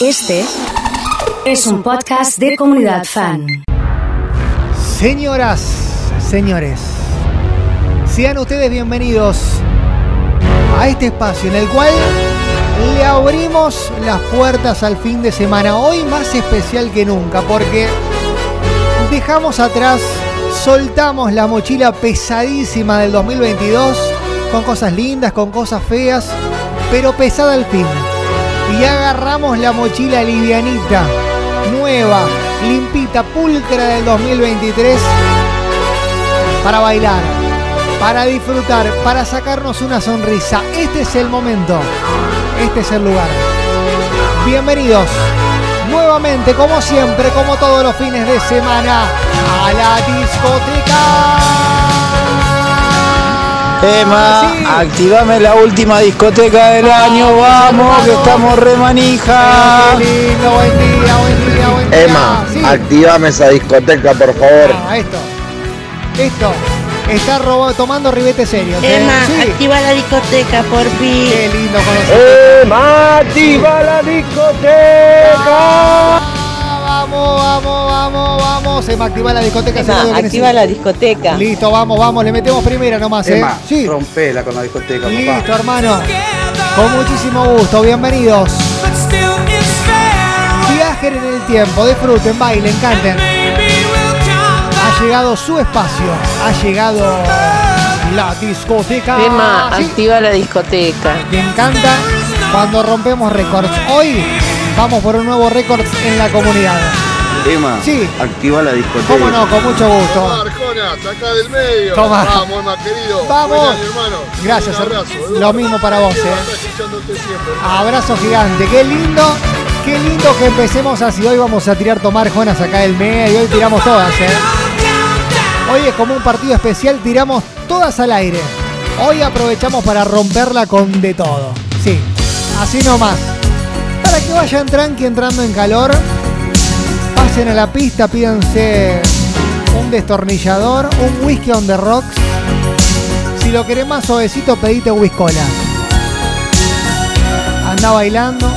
Este es un podcast de comunidad fan. Señoras, señores, sean ustedes bienvenidos a este espacio en el cual le abrimos las puertas al fin de semana. Hoy más especial que nunca porque dejamos atrás, soltamos la mochila pesadísima del 2022 con cosas lindas, con cosas feas, pero pesada al fin. Y agarramos la mochila livianita, nueva, limpita, pulcra del 2023 para bailar, para disfrutar, para sacarnos una sonrisa. Este es el momento, este es el lugar. Bienvenidos nuevamente, como siempre, como todos los fines de semana, a la discoteca. Emma, Sí. activame la última discoteca del año, vamos, que estamos remanija. Qué lindo, buen día, buen día, buen día. Emma, Sí. activame esa discoteca, por favor. Ah, esto, esto, está robado, tomando ribete serio. ¿eh? Emma, Sí. activa la discoteca, por fin. Qué lindo conocer. Emma, activa la discoteca. Vamos, vamos, vamos, vamos. Se me activa la discoteca. Emma, activa la discoteca. Listo, vamos, vamos. Le metemos primera nomás, ¿eh? Emma, Sí. rompela con la discoteca, Listo, papá. hermano. Con muchísimo gusto. Bienvenidos. Viajen en el tiempo, disfruten, bailen, canten. Ha llegado su espacio. Ha llegado la discoteca. Emma, Sí. activa la discoteca. Me encanta cuando rompemos récords. Hoy vamos por un nuevo récord en la comunidad. Emma, Sí. activa la discoteca. ¿Cómo no? Con mucho gusto. Arjona, saca del medio. Toma. Vamos, Emma, querido. Vamos. Año, hermano. Gracias, Un abrazo. hermano. Eduardo. Lo mismo para vos, eh. Abrazo gigante. Qué lindo. Qué lindo que empecemos así. Hoy vamos a tirar tomar Jonas acá del medio. Hoy tiramos todas, ¿eh? Hoy es como un partido especial. Tiramos todas al aire. Hoy aprovechamos para romperla con de todo. Sí, así nomás. Para que vayan tranqui entrando en calor. Pasen a la pista, pídanse un destornillador, un whisky on the rocks. Si lo querés más suavecito, pedite whiskola. Anda bailando,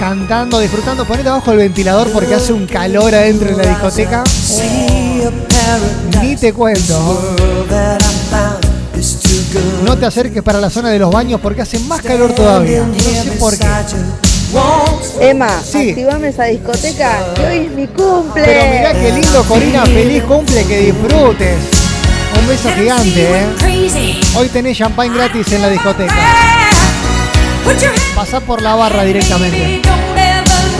cantando, disfrutando. Ponete abajo el ventilador porque hace un calor adentro de la discoteca. Ni te cuento. No te acerques para la zona de los baños porque hace más calor todavía. No sé por qué. Emma, Sí. activame esa discoteca, que hoy es mi cumple. Pero mirá qué lindo, Corina. Feliz cumple, que disfrutes. Un beso gigante, ¿eh? Hoy tenés champagne gratis en la discoteca. Pasá por la barra directamente.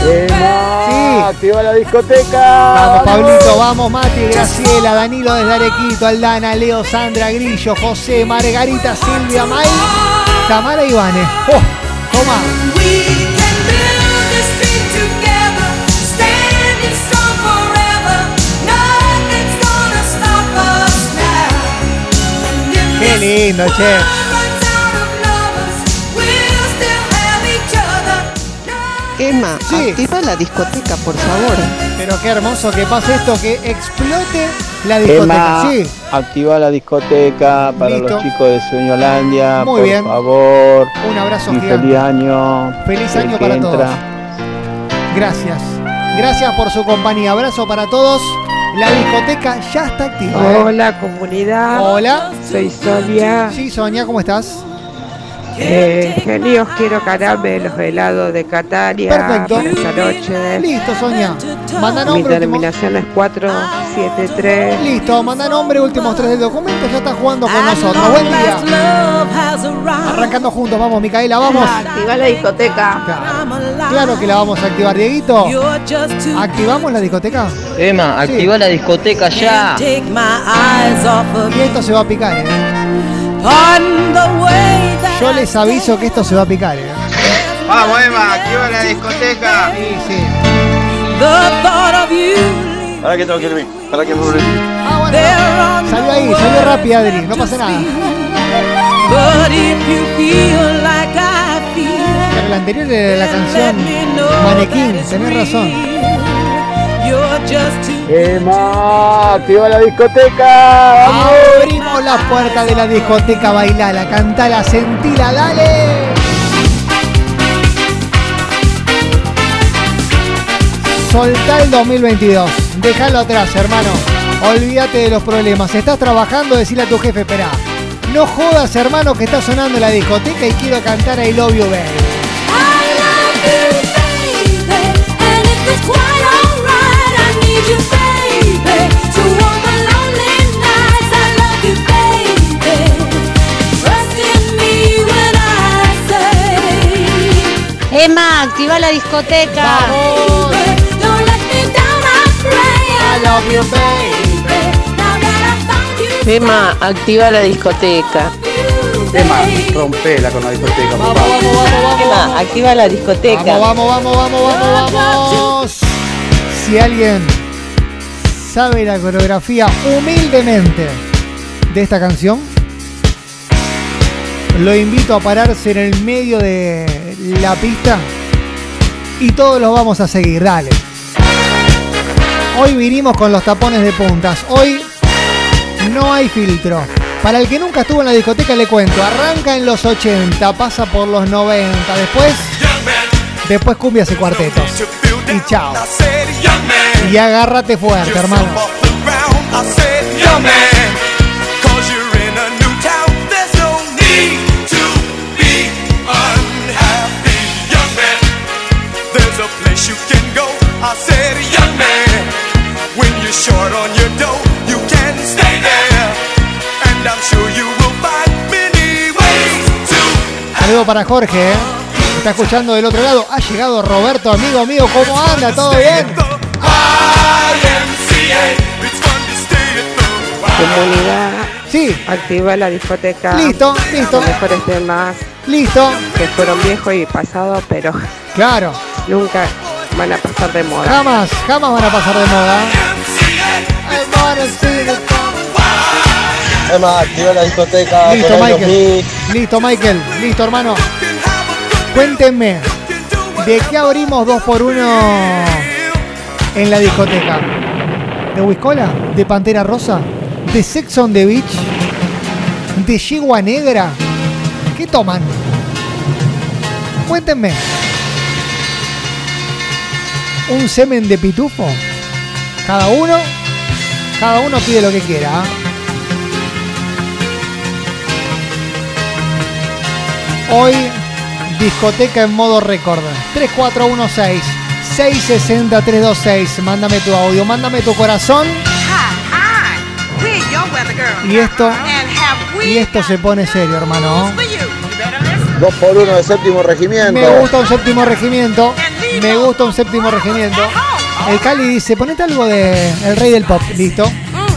Emma, Sí. activa la discoteca. Vamos, Pablito, vamos, Mati, Graciela, Danilo desde Arequito, Aldana, Leo, Sandra, Grillo, José, Margarita, Silvia, May, Tamara y Ivane. Oh, toma. Lindo, che. Emma, Sí. activa la discoteca, por favor. Pero qué hermoso que pase esto, que explote la discoteca. Emma, Sí, activa la discoteca para Listo. los chicos de Sueñolandia. Muy por bien. favor. un abrazo Y gigante. feliz año. Feliz El año que para todos. entra. Gracias. Gracias por su compañía. Abrazo para todos. La discoteca ya está activa. ¿eh? Hola comunidad, Hola. soy Sonia. Sí, Sonia, ¿cómo estás? Eh, genios, quiero caramelos helados de Catania Perfecto. para esta noche. Listo, Sonia. Manda Mi terminación es 473. Listo, manda nombre, últimos tres del documento. Ya está jugando con nosotros. Buen día. Arrancando juntos, vamos, Micaela, vamos. Activa la discoteca. Claro, claro que la vamos a activar, Dieguito. ¿Activamos la discoteca? Emma, Sí. activa la discoteca ya. Y esto se va a picar, ¿eh? Yo les aviso que esto se va a picar, ¿eh? Vamos, Emma, activa la discoteca. Sí, sí. Para que tengo que irme. Para que me. Ah. Salió ahí, salió rápido, Adri. No pasa nada. Pero la anterior era la canción Manequín, tenés razón. Emma, activa la discoteca. vamos. Abrimos la puerta de la discoteca, bailala, cantala, sentila, dale. Soltá el 2022. Déjalo atrás, hermano. Olvídate de los problemas. Estás trabajando, decirle a tu jefe, espera. No jodas, hermano, que está sonando la discoteca y quiero cantar I Love You, baby. Emma, activa la discoteca. ¡Vamos! I love you, baby. Emma, activa la discoteca. Emma, rompela con la discoteca, Vamos, papá. vamos, vamos, vamos. Emma, activa la discoteca. Vamos, vamos, vamos, vamos, vamos, vamos. Si alguien sabe la coreografía humildemente de esta canción, lo invito a pararse en el medio de la pista y todos los vamos a seguir. Dale. Hoy vinimos con los tapones de puntas. Hoy no hay filtro. Para el que nunca estuvo en la discoteca le cuento, arranca en los 80, pasa por los 90, después después cumbias y cuartetos. Y chao. Y agárrate fuerte, hermano. Short on your dough, you can stay there. And I'm sure you will find many ways to Saludo para Jorge, ¿eh? Está escuchando del otro lado. Ha llegado Roberto, amigo mío. ¿Cómo anda? ¿Todo bien? Comunidad, Sí, activa la discoteca. listo, listo, Los mejores temas listo. que fueron viejos y pasados, pero Claro. nunca van a pasar de moda. Jamás, jamás van a pasar de moda. Emma, activa la discoteca. Listo, Michael. 2000. Listo, Michael. Listo, hermano. Cuéntenme, ¿de qué abrimos dos por uno en la discoteca? ¿De Huiscola? ¿De Pantera Rosa? ¿De Sex on the Beach? ¿De Yegua Negra? ¿Qué toman? Cuéntenme. ¿Un semen de pitufo? Cada uno, cada uno pide lo que quiera. Hoy, discoteca en modo récord. 3416 660 326. Mándame tu audio, mándame tu corazón. Y esto, y esto se pone serio, hermano. Dos por uno de séptimo regimiento. Me gusta un séptimo regimiento. Me gusta un séptimo regimiento. El Cali dice, ponete algo de El Rey del Pop. Listo.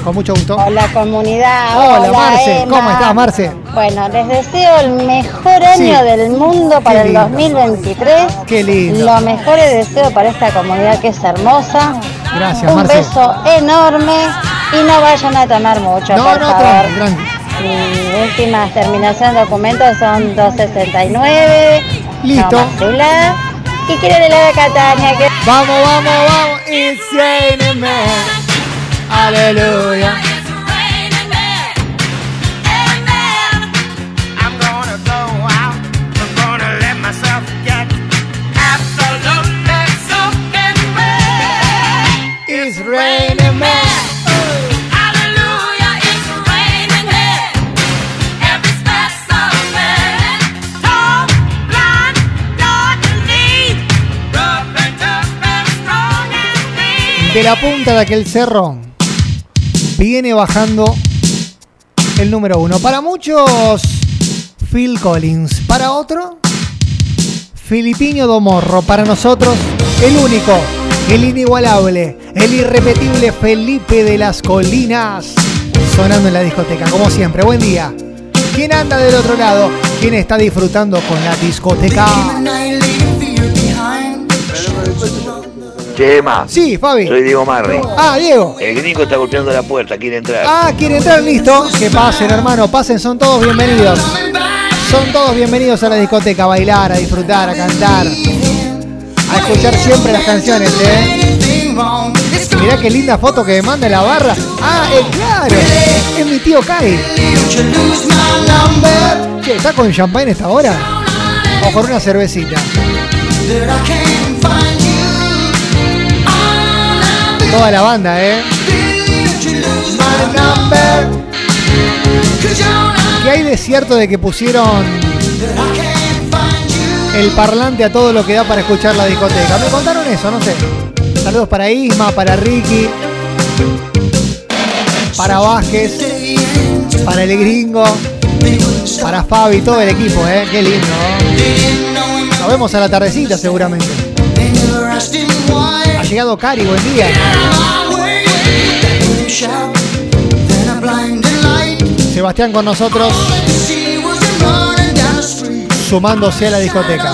Con mucho gusto. Hola comunidad. Hola, Marce. Emma. ¿Cómo estás, Marce? Bueno, les deseo el mejor año Sí. del mundo para el lindo. 2023. Qué lindo. Los mejores deseos para esta comunidad que es hermosa. Gracias, Un Marce. beso enorme y no vayan a tomar mucho, No, por no, favor. tranqui, tranqui. Mi última terminación de documentos son 269. Listo. No, Quiero helado de Catania. Que... Vamos, vamos, vamos. Raining man. Aleluya. Mean. De la punta de aquel cerro viene bajando el número uno. Para muchos, Phil Collins. Para otro, Filipinho Domorro. Para nosotros, el único, el inigualable, el irrepetible Felipe de las Colinas. Sonando en la discoteca, como siempre. Buen día. ¿Quién anda del otro lado? ¿Quién está disfrutando con la discoteca? Chema, Sí, Fabi. soy Diego Marri. Ah, Diego. El gringo está golpeando la puerta, quiere entrar. Ah, quiere entrar, listo. Que pasen, hermano, pasen, son todos bienvenidos. Son todos bienvenidos a la discoteca, a bailar, a disfrutar, a cantar, a escuchar siempre las canciones, ¿eh? Mirá qué linda foto que me manda la barra. Ah, eh, claro, es mi tío Kai. Che, ¿está con champagne esta hora? O con una cervecita. Toda la banda, ¿eh? ¿Qué hay de cierto de que pusieron el parlante a todo lo que da para escuchar la discoteca? Me contaron eso, no sé. Saludos para Isma, para Ricky, para Vázquez, para el gringo, para Fabi, todo el equipo, ¿eh? Qué lindo. Nos vemos a la tardecita seguramente. Llegado Cari, buen día. Sebastián con nosotros, sumándose a la discoteca.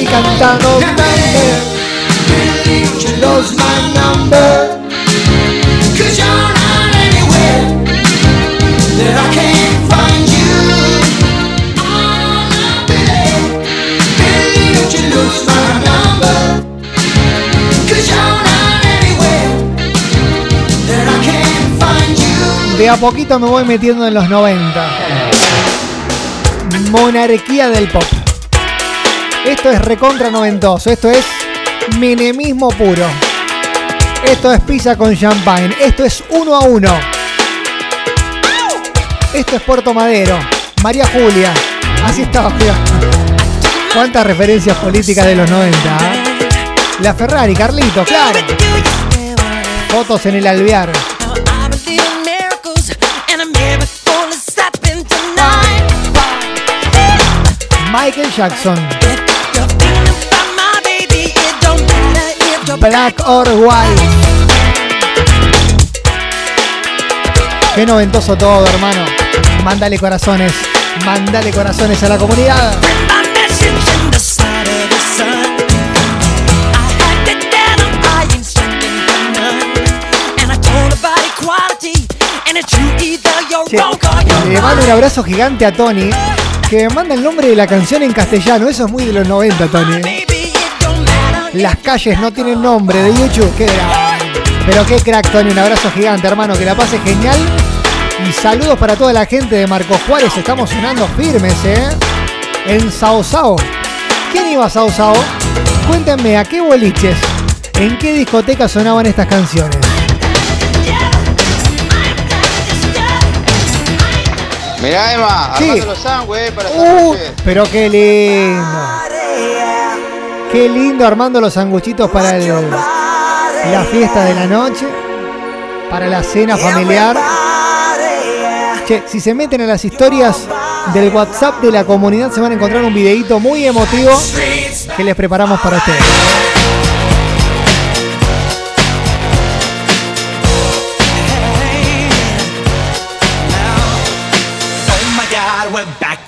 Y cantando. De a poquito me voy metiendo en los 90. Monarquía del pop. Esto es recontra noventoso. Esto es menemismo puro. Esto es pizza con champagne. Esto es uno a uno. Esto es Puerto Madero. María Julia. Así estaba. ¿Cuántas referencias políticas de los 90? ¿eh? La Ferrari, Carlito, claro. Fotos en el alvear. Michael Jackson. Black or White. Qué noventoso todo, hermano. Mándale corazones. Mándale corazones a la comunidad. Che, le mando un abrazo gigante a Tony, que manda el nombre de la canción en castellano. Eso es muy de los 90, Tony. Las calles no tienen nombre de YouTube. Qué grande. Pero qué crack, Tony. Un abrazo gigante, hermano. Que la pase genial. Y saludos para toda la gente de Marcos Juárez. Estamos sonando firmes, ¿eh? En Sao Sao. ¿Quién iba a Sao Sao? Cuéntenme, ¿a qué boliches? ¿En qué discoteca sonaban estas canciones? Mirá, Emma, Sí. armando los sándwiches para Uh, pero qué lindo. Qué lindo armando los sanguchitos para el- la fiesta de la noche, para la cena familiar. Che, si se meten a las historias del WhatsApp de la comunidad se van a encontrar un videíto muy emotivo que les preparamos para ustedes.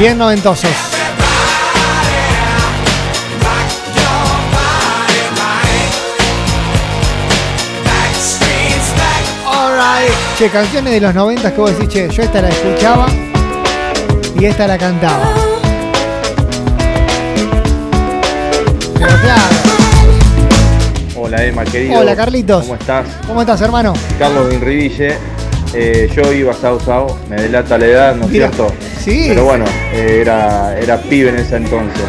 Bien noventosos. Che, canciones de los 90 que vos decís, che, yo esta la escuchaba y esta la cantaba. Pero claro. Hola Emma, querido. Hola, Carlitos. ¿Cómo estás? ¿Cómo estás, hermano? Carlos Vinriville. Eh, yo iba a Sao Sao, me delata la edad, ¿no es cierto? Sí. Pero bueno, eh, era, era pibe en ese entonces.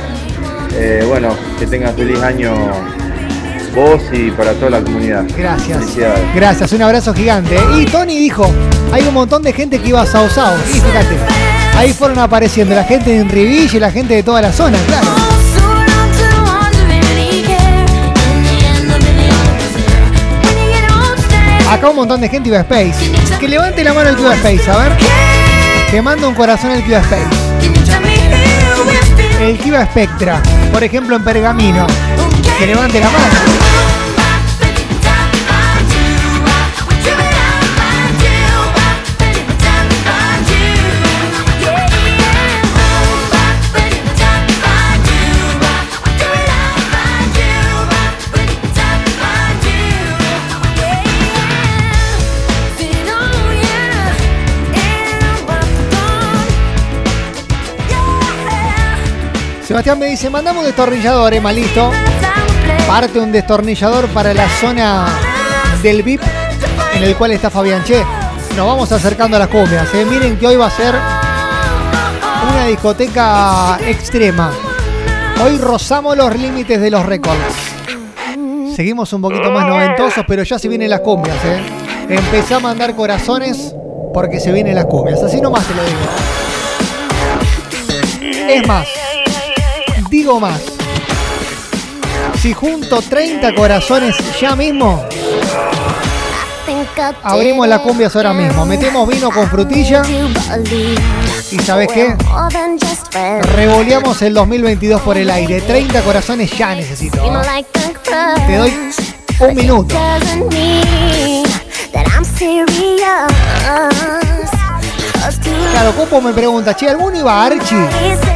Eh, bueno, que tengas feliz año vos y para toda la comunidad. Gracias. Gracias, un abrazo gigante. Y Tony dijo, hay un montón de gente que iba a Sao Sao. Y fíjate, ahí fueron apareciendo la gente de Enriville y la gente de toda la zona, claro. Acá un montón de gente iba a Space. Que levante la mano el que iba a Space, a ver. Que manda un corazón el que iba a Space. El que iba a Spectra, por ejemplo en Pergamino. Que levante la mano. Sebastián me dice, mandame un destornillador, Emma, listo. Parte un destornillador para la zona del VIP en el cual está Fabián Che. Nos vamos acercando a las cumbias. ¿eh? Miren que hoy va a ser una discoteca extrema. Hoy rozamos los límites de los récords. Seguimos un poquito más noventosos, pero ya se vienen las cumbias. ¿eh? A mandar corazones porque se vienen las cumbias. Así nomás te lo digo. Es más, digo más. Si junto 30 corazones ya mismo, abrimos las cumbias ahora mismo. Metemos vino con frutilla. ¿Y sabes qué? Revoleamos el 2022 por el aire. 30 corazones ya necesito. Te doy un minuto. Claro, Copo me pregunta, che, ¿alguno iba a Archie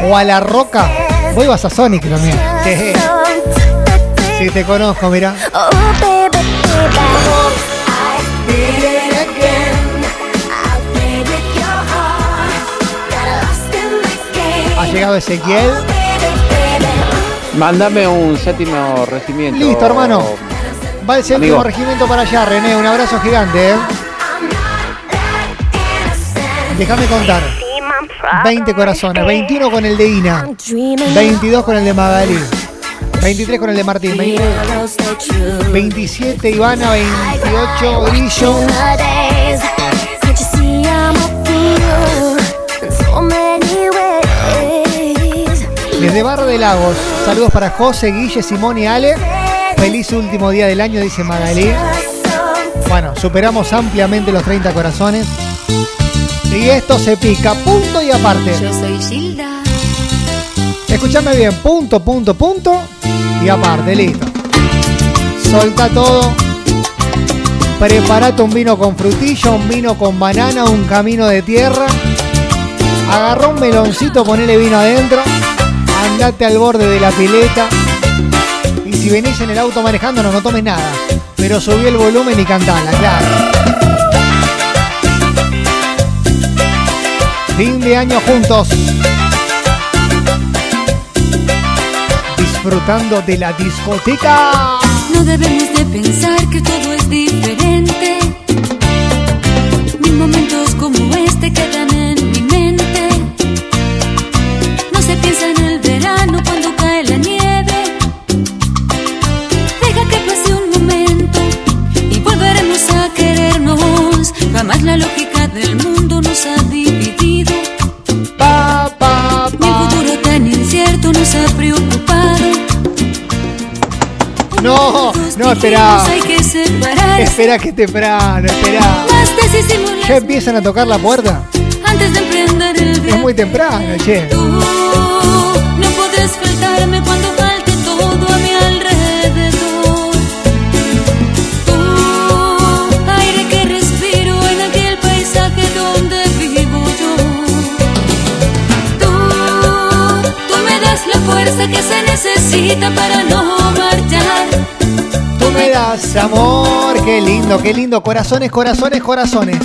o a La Roca? Vos ibas a Sonic también. Sí, te conozco, mira. Ha llegado Ezequiel. Mándame un séptimo regimiento. Listo, hermano. Va el séptimo Amigo. regimiento para allá, René. Un abrazo gigante, ¿eh? Déjame contar. 20 corazones, 21 con el de Ina, 22 con el de Magalí, 23 con el de Martín, 20 27 Ivana, 28 Grillo, desde Barra de Lagos, saludos para José, Guille, Simón y Ale. Feliz último día del año, dice Magalí. Bueno, superamos ampliamente los 30 corazones. Y esto se pica, punto y aparte. Yo soy Gilda. Escúchame bien, punto, punto, punto y aparte, listo. Solta todo. Preparate un vino con frutilla, un vino con banana, un camino de tierra. Agarrá un meloncito, ponele vino adentro. Andate al borde de la pileta. Y si venís en el auto manejando, no, no tomes nada. Pero subí el volumen y cantala, claro. Fin de año juntos. Disfrutando de la discoteca. No Espera. Que. Espera que temprano, espera. ¿Ya empiezan a tocar la puerta? antes de emprender el Es viaje. muy temprano, che. Tú no podrás faltarme cuando falte todo a mi alrededor. Tú, aire que respiro en aquel paisaje donde vivo yo. Tú, tú me das la fuerza que se necesita para no marchar. Me das amor, qué lindo, qué lindo. Corazones, corazones, corazones.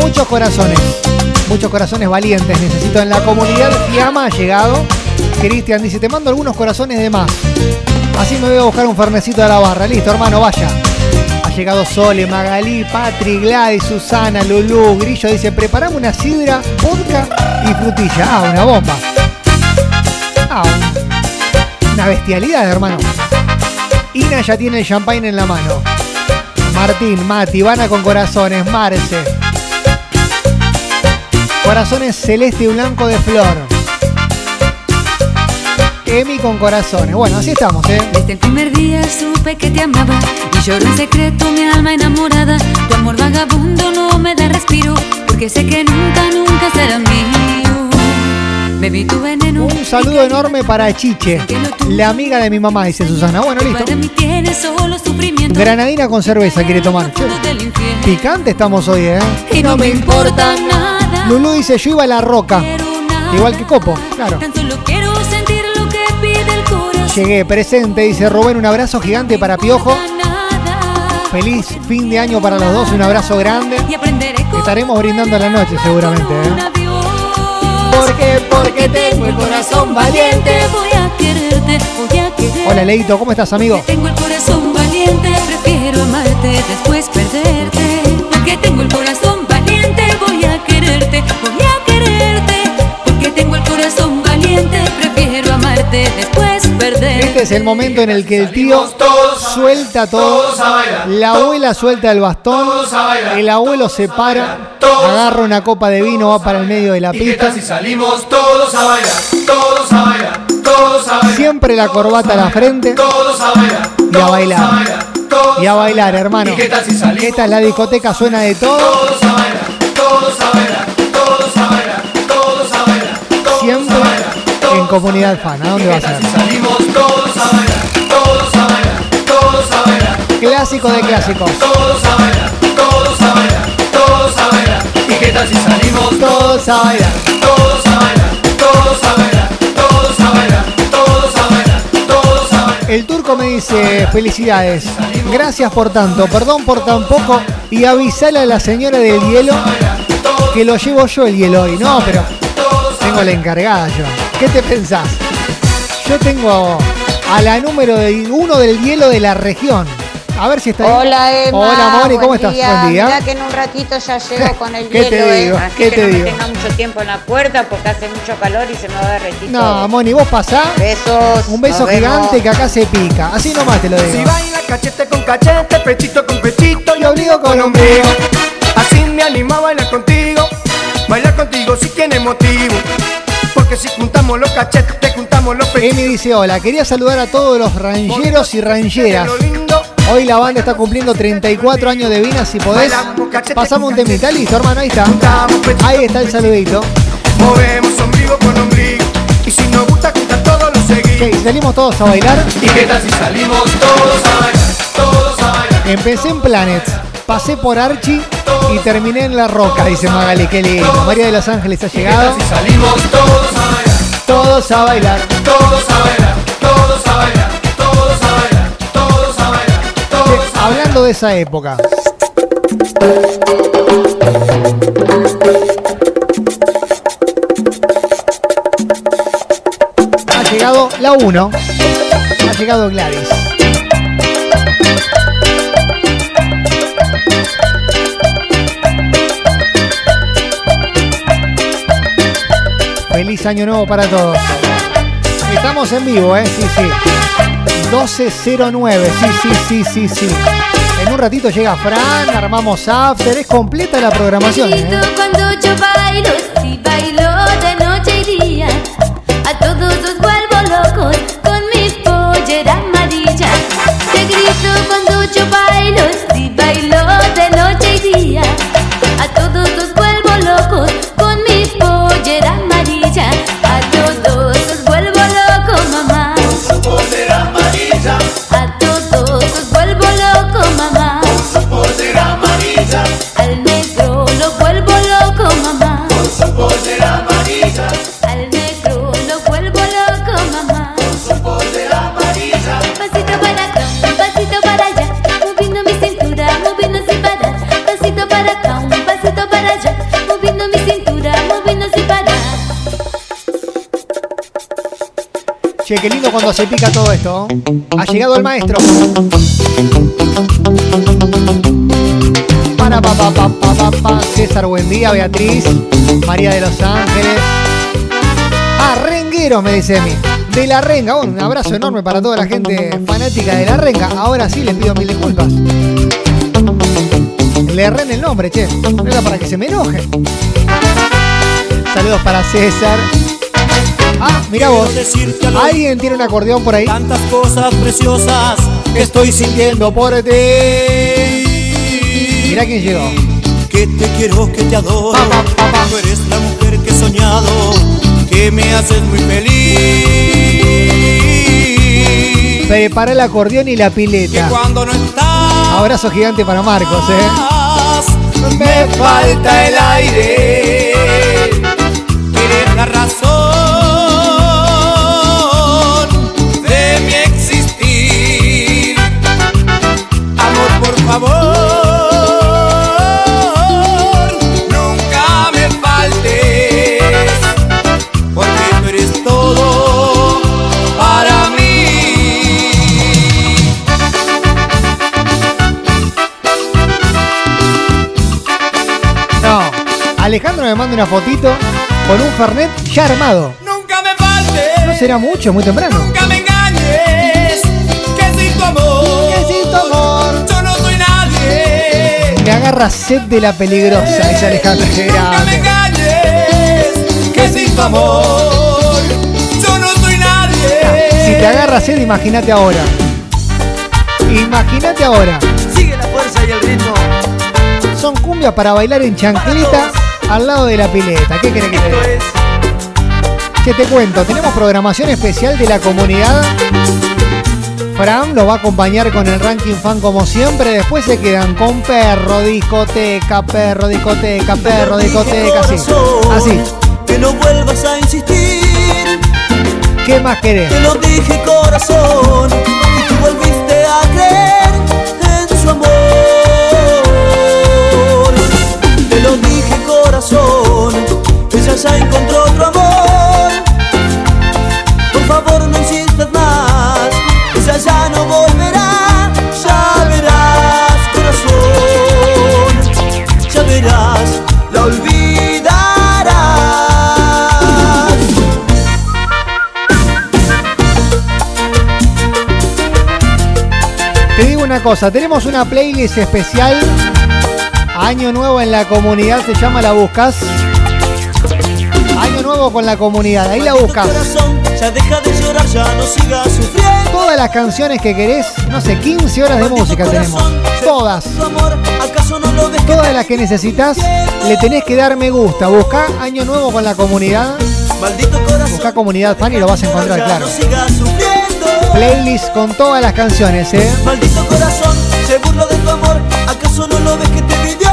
Muchos corazones. Muchos corazones valientes necesito en la comunidad. Fiamma ha llegado. Cristian dice, te mando algunos corazones de más. Así me voy a buscar un fernecito de la barra. Listo, hermano, vaya. Ha llegado Sole, Magalí, Patri, Gladys, Susana, Lulú, Grillo. Dice, preparame una sidra, vodka y frutilla. Ah, una bomba. Ah, un- una bestialidad, hermano. Ina ya tiene el champagne en la mano. Martín, Mati, Ivana con corazones, Marce. Corazones celeste y blanco de flor. Emi con corazones. Bueno, así estamos, ¿eh? Desde el primer día supe que te amaba y lloró en secreto mi alma enamorada. Tu amor vagabundo no me da respiro porque sé que nunca, nunca será mío. Bebí tu veneno. Un saludo enorme para Chiche, la amiga de mi mamá, dice Susana. Bueno, listo. Granadina con cerveza quiere tomar. Picante estamos hoy, ¿eh? Y no me importa nada. Lulú dice, yo iba a la roca. Igual que Copo, claro. Llegué presente, dice Rubén. Un abrazo gigante para Piojo. Feliz fin de año para los dos. Un abrazo grande. Estaremos brindando a la noche seguramente. ¿eh? Porque porque tengo el corazón valiente. Voy a quererte, voy a quererte. Hola Leito, ¿cómo estás amigo? Tengo el corazón valiente, prefiero amarte después perderte. Porque tengo el corazón perderte. Este es el momento en el que el tío suelta todo. La abuela suelta el bastón. El abuelo se para, agarra una copa de vino, va para el medio de la pista. Si salimos todos a bailar, todos a bailar, todos a bailar. Siempre la corbata a la frente Todos a bailar, y a bailar. Y a bailar, hermano. ¿Y qué tal si salimos? Esta es la discoteca, suena de todo. Todos a bailar, todos a bailar, todos a bailar, todos a bailar. Siempre comunidad fan. ¿A dónde va a ser? Salimos todos a bailar, todos a bailar, todos a bailar, Clásico de clásicos. todos a bailar, todos a bailar, todos a bailar. ¿Y qué tal si salimos Todos a bailar. todos a bailar, todos a bailar, todos a bailar, todos a bailar, todos a bailar? El turco me dice, felicidades, gracias por tanto, perdón por tan poco y avisale a la señora del hielo que lo llevo yo el hielo hoy. No, pero tengo la encargada yo. ¿Qué te pensás? Yo tengo a la número de uno del hielo de la región. A ver si está ahí. Hola Emma. Hola Moni, ¿cómo buen estás? día. Buen día. Mirá que en un ratito ya llego con el ¿Qué hielo, te eh. digo? Así ¿Qué que te no digo? me tenga mucho tiempo en la puerta porque hace mucho calor y se me va a derretir No, todo. Moni, vos pasá. Besos. Un beso gigante que acá se pica. Así nomás te lo Si digo. baila cachete con cachete, pechito con pechito Y obligo con ombligo. Juntamos los cachetes, juntamos los pechitos. Emi dice, hola, quería saludar a todos los rancheros y rancheras. Hoy la banda está cumpliendo 34 años de vida, si podés. Pasamos un temita, listo, hermano, ahí está. Ahí está el saludito. movemos ombligo con ombligo. Y si nos gusta juntar todos los seguimos. Ok, salimos todos a bailar. ¿Y qué tal si salimos todos a bailar? Todos a bailar. Empecé en Planets, pasé por Archie y terminé en La Roca, dice Magali, qué lindo. María de los Ángeles ha ¿Y qué llegado. tal si salimos todos a bailar? Todos a bailar. Todos a bailar, todos a bailar, todos a bailar, todos a bailar, todos a Hablando de esa época. Ha llegado la 1. Ha llegado Gladys. Año nuevo para todos. Estamos en vivo, ¿eh? Sí, sí. 1209, sí, sí, sí, sí, sí. En un ratito llega Fran, armamos after, es completa la programación. ¿eh? Cuando yo bailo, si bailo de noche y día, a todos los vuelvo locos con mis polleras amarillas. Te grito cuando yo bailo, si bailo Che, qué lindo cuando se pica todo esto. Ha llegado el maestro. Para pa pa pa pa pa. César, buen día. Beatriz, María de los Ángeles. Ah, rengueros, me dice Emi. De la renga. Un abrazo enorme para toda la gente fanática de la renga. Ahora sí les pido mil disculpas. Le erré en el nombre, che. No era para que se me enoje. Saludos para César. Ah, mira vos. ¿Alguien tiene un acordeón por ahí? Tantas cosas preciosas que estoy sintiendo por ti. Mira quién llegó. que te quiero, que te adoro. Tú eres la mujer que he soñado, que me haces muy feliz. Prepara el acordeón y la pileta. Cuando no estás, Abrazo gigante para Marcos, eh. me falta el aire. Eres la razón favor, nunca me faltes, porque tú eres todo para mí. No, Alejandro me manda una fotito con un Fernet ya armado. Nunca me faltes. No será mucho, muy temprano. Agarra sed de la peligrosa, dice Alejandro. Qué Nunca me engañes. Que sin tu amor. Yo no soy nadie. Si te agarra sed, imagínate ahora. Imagínate ahora. Sigue la fuerza y el ritmo. Son cumbias para bailar en chancleta al lado de la pileta. ¿Qué querés que te diga? Que te cuento, tenemos programación especial de la comunidad. Fran los va a acompañar con el ranking fan como siempre. Después se quedan con perro, discoteca, perro, discoteca, perro, discoteca, así. Así. Que no vuelvas a insistir. ¿Qué más querés? Te lo dije corazón. Y tú volviste a creer en su amor. Te lo dije corazón. Ella ya encontró otro amor. Por favor no insistas ya no volverá. Ya verás corazón. Ya verás. La olvidarás. Te digo una cosa, tenemos una playlist especial. Año nuevo en la comunidad, se llama La Buscas. Año nuevo con la comunidad, ahí la buscas. Ya deja de llorar, ya no sigas sufriendo. Todas las canciones que querés, no sé, 15 horas de música tenemos. Todas. Tu amor, ¿acaso no lo ves que Todas las que necesitas, le tenés que dar me gusta. Busca Año Nuevo con la comunidad. Maldito corazón, Busca comunidad fan y lo vas a encontrar, claro. Playlist con todas las canciones, ¿eh? Maldito corazón, se burló de tu amor, ¿acaso no lo ves que te vivió?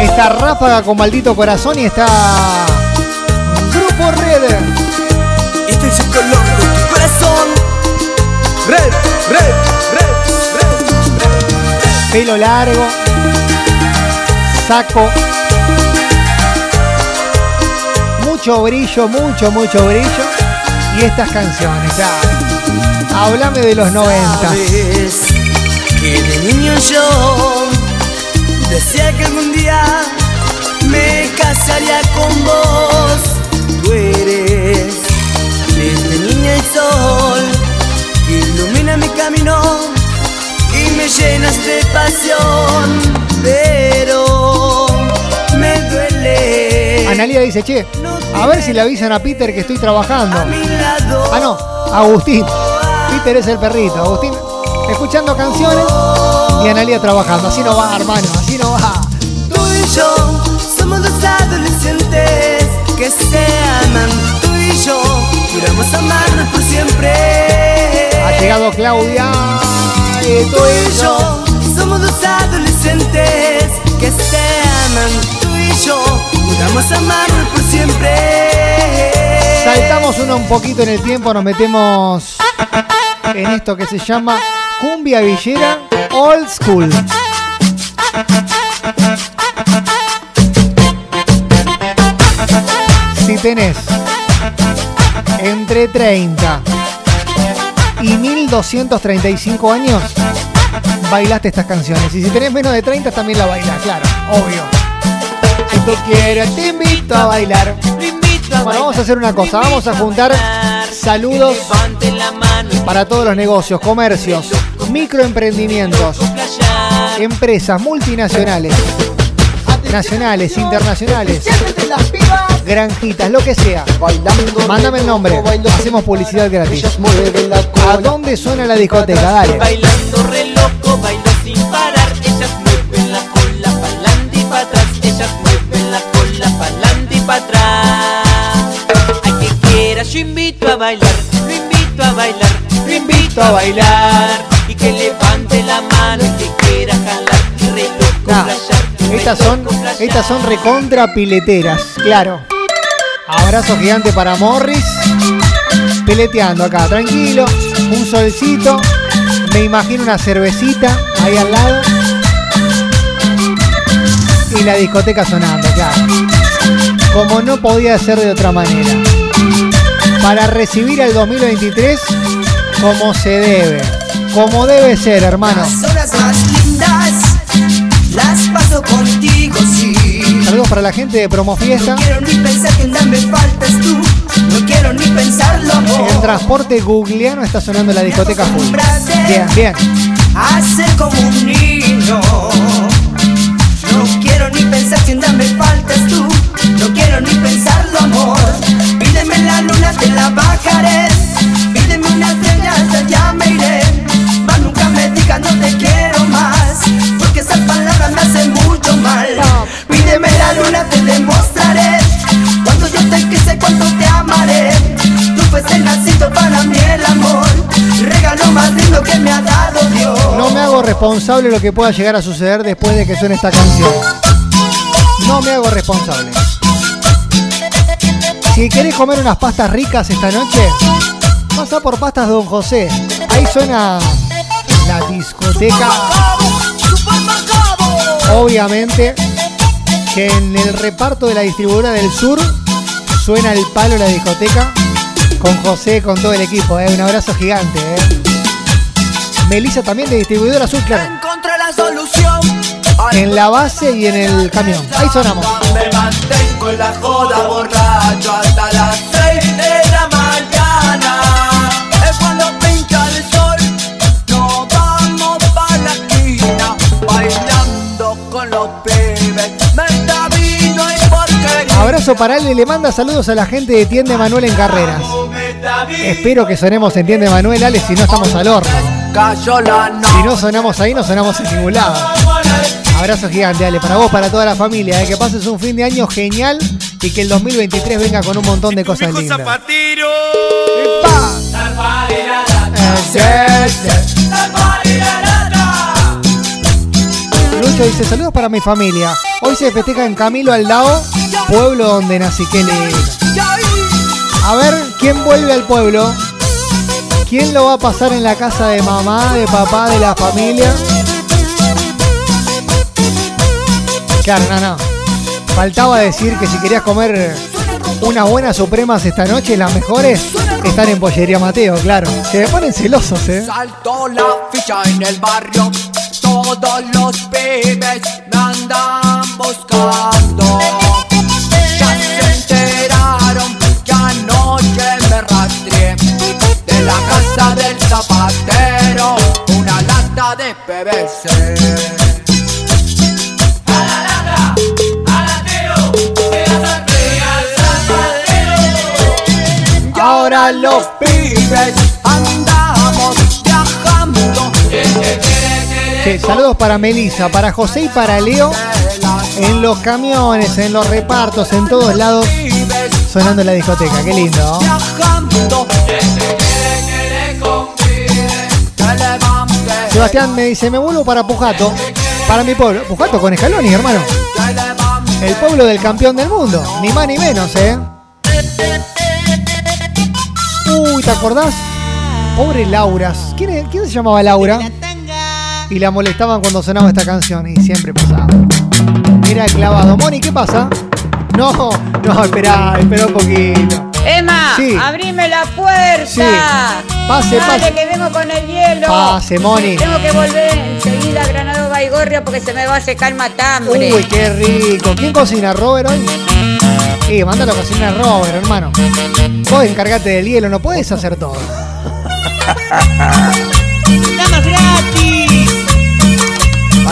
Está Ráfaga con maldito corazón y está. Grupo Red. Este es el color de corazón. Red, red, red, red. Pelo largo. Saco. Mucho brillo, mucho, mucho brillo. Y estas canciones, claro. Háblame de los 90. Sabes que de niño yo decía que algún día me casaría con vos. Tú eres niña el sol que ilumina mi camino y me llenas de pasión. Pero me duele. Analia dice, che, a ver si le avisan a Peter que estoy trabajando. Ah, no, Agustín. Peter es el perrito. Agustín escuchando canciones y Analia trabajando. Así no va, hermano, así no va. Tú y yo somos dos adolescentes que se aman. Y yo juramos amarnos por siempre. Ha llegado Claudia. Y Tú y yo somos dos adolescentes que se aman. Tú y yo juramos amarnos por siempre. Saltamos uno un poquito en el tiempo, nos metemos en esto que se llama cumbia villera old school. Si tenés entre 30 y 1235 años, bailaste estas canciones. Y si tenés menos de 30, también la bailás, claro, obvio. Si tú quieres, te invito a bailar. Bueno, vamos a hacer una cosa, vamos a juntar saludos para todos los negocios, comercios, microemprendimientos, empresas multinacionales, nacionales, internacionales, granjitas, lo que sea. Mándame el nombre, hacemos publicidad gratis. ¿A dónde suena la discoteca? Dale. Bailando re loco, bailo sin parar. Ellas mueven la cola pa'lante y pa' atrás. Ellas mueven la cola pa'lante y pa' atrás. Ay, que quiera, yo invito a bailar. Lo invito a bailar. Lo invito a bailar. Y que levante la mano y que quiera jalar. Y re loco Nah, estas son, estas son recontra pileteras, claro. Abrazo gigante para Morris. Peleteando acá, tranquilo. Un solcito. Me imagino una cervecita ahí al lado. Y la discoteca sonando, claro. Como no podía ser de otra manera. Para recibir al 2023 como se debe. Como debe ser, hermano. Las horas más lindas. Saludos para la gente de Promo Fiesta. No quiero ni pensar que me faltas tú. No quiero ni pensarlo, amor. En transporte googleano está sonando la discoteca full. Bien, bien. Hace como un niño. No quiero ni pensar que me faltas tú. No quiero ni pensarlo, amor. Pídeme la luna, te la bajaré. Pídeme una estrella, hasta allá me iré. Mas nunca me digas no te quiero más. Porque esas palabras me hacen mucho mal. Pídeme la luna, te demostraré. Cuando yo te quise, cuánto te amaré. Tú fuiste nacido para mí el amor. Regalo más lindo que me ha dado Dios. No me hago responsable de lo que pueda llegar a suceder después de que suene esta canción. No me hago responsable. Si querés comer unas pastas ricas esta noche, pasa por pastas Don José. Ahí suena la discoteca. Obviamente en el reparto de la distribuidora del sur suena el palo de la discoteca con José, con todo el equipo. ¿eh? Un abrazo gigante. ¿eh? Melissa también de distribuidora sur, claro. La solución. En la base y en el camión. Ahí sonamos. Me mantengo en la joda borracho hasta las Abrazo para él y le manda saludos a la gente de Tiende Manuel en Carreras. Espero que sonemos en Tiende Manuel, Ale, si no estamos al horno. Si no sonamos ahí, no sonamos en ningún lado. Abrazo gigante, Ale, para vos, para toda la familia. eh, Que pases un fin de año genial y que el 2023 venga con un montón de cosas lindas. Dice, saludos para mi familia. Hoy se festeja en Camilo Aldao, pueblo donde nací. Qué. A ver, ¿quién vuelve al pueblo? ¿Quién lo va a pasar en la casa de mamá, de papá, de la familia? Claro, no, no. Faltaba decir que si querías comer unas buenas supremas esta noche, las mejores, están en Pollería Mateo, claro. Se ponen celosos, ¿eh? Saltó la ficha en el barrio. Todos los pibes me andan buscando. Ya se enteraron que anoche me rastreé de la casa del zapatero una lata de PVC. Ahora los pibes Saludos para Melissa, para José y para Leo. En los camiones, en los repartos, en todos lados, sonando en la discoteca. Qué lindo. Sebastián me dice, me vuelvo para Pujato, para mi pueblo. Pujato con escalones, hermano. El pueblo del campeón del mundo, ni más ni menos, ¿eh? Uy, ¿te acordás? Pobre Laura. ¿Quién, es- quién se llamaba Laura? Y la molestaban cuando sonaba esta canción y siempre pasaba. Era el clavado. Moni, ¿qué pasa? No, no, esperá, espera un poquito. Emma, Sí. abrime la puerta. Sí. Pase, Dale, pase. que vengo con el hielo. Pase, Moni. Tengo que volver enseguida a Granado Baigorria porque se me va a secar el matambre. Uy, qué rico. ¿Quién cocina? ¿Robert hoy? Sí, mándalo a cocinar Robert, hermano. Vos encargate del hielo, no puedes hacer todo.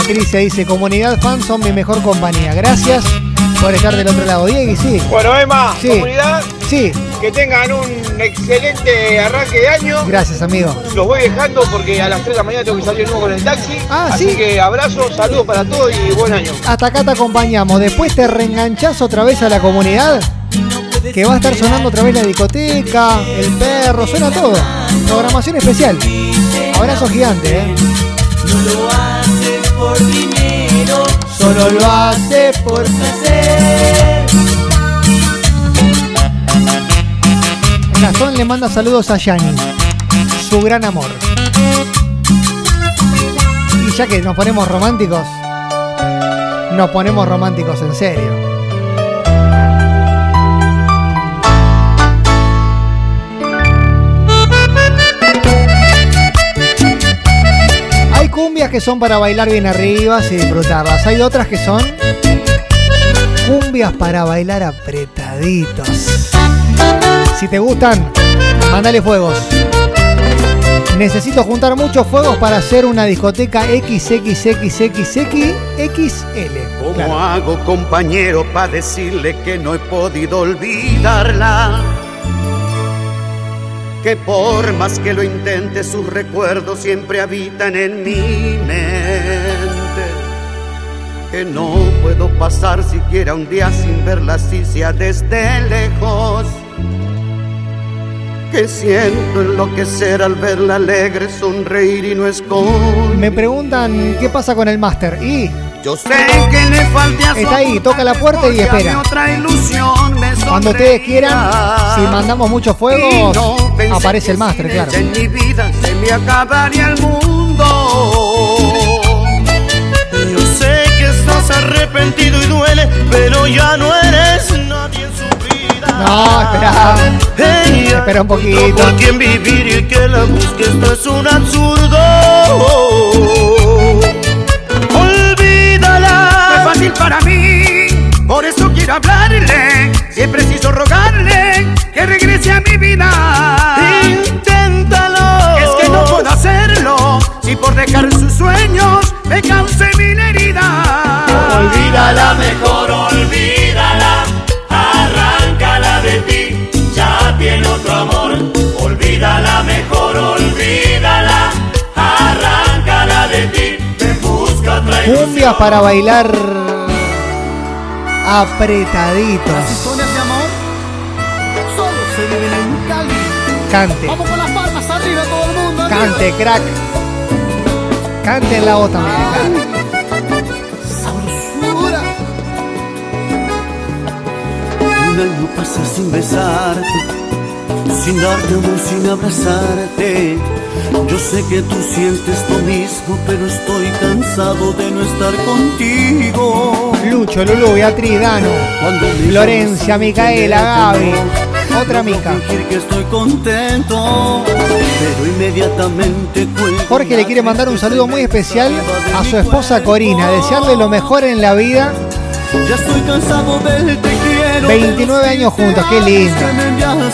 Patricia dice, comunidad fan son mi mejor compañía. Gracias por estar del otro lado. Diego, y sí. Bueno, Emma, Sí. comunidad, Sí, que tengan un excelente arranque de año. gracias, amigo. Los voy dejando porque a las 3 de la mañana tengo que salir de nuevo con el taxi. Ah, Así ¿sí? que abrazo, saludos para todos y buen año. Hasta acá te acompañamos. Después te reenganchás otra vez a la comunidad. Que va a estar sonando otra vez la discoteca, el perro, suena todo. Programación especial. Abrazo gigante, ¿eh? Solo lo hace por placer. Gastón le manda saludos a Yani, su gran amor. Y ya que nos ponemos románticos, nos ponemos románticos en serio. Cumbias que son para bailar bien arriba y disfrutarlas. Hay otras que son Cumbias para bailar apretaditos. Si te gustan, mandale fuegos. Necesito juntar muchos fuegos para hacer una discoteca XXXXXXL. ¿Cómo Claro. hago, compañero, para decirle que no he podido olvidarla? Que por más que lo intente, sus recuerdos siempre habitan en mi mente. Que no puedo pasar siquiera un día sin verla así sea desde lejos. Que siento enloquecer al verla alegre, sonreír y no esconder. Me preguntan qué pasa con el máster. Y Yo sé que le falté a está ahí, toca la puerta y espera. Cuando ustedes quieran, si mandamos muchos fuegos, no aparece el máster, claro. En mi vida se me acabaría el mundo. Yo sé que estás arrepentido y duele, pero ya no eres nadie en su vida. No, espera. Ella Espera un poquito. por quien vivir y que la busque, esto es un absurdo. Fácil para mí, por eso quiero hablarle. Si es preciso rogarle que regrese a mi vida. Inténtalo. Es que no puedo hacerlo si por dejar sus sueños me cause mil heridas. Olvídala mejor, olvídala. Arráncala de ti, ya tiene otro amor. Olvídala mejor, olvídala. Arráncala de ti, ven busca otra Cumbias para bailar apretaditos. Historias de amor solo se viven en Cali. Cante, Vamos con las palmas arriba todo el mundo. arriba. cante, crack. Cante en la claro. Sabrosura. Un año pasa sin besarte, sin darte amor, sin abrazarte. Yo sé que tú sientes lo mismo, pero estoy cansado de no estar contigo. Lucho, Lulu, Beatriz, Dano, me Florencia, Micaela, Gaby, otra mica. que estoy contento, pero inmediatamente Jorge le quiere mandar un saludo muy especial a su esposa Corina, desearle lo mejor en la vida. Ya estoy cansado del te quiero. 29 años juntos, qué lindo.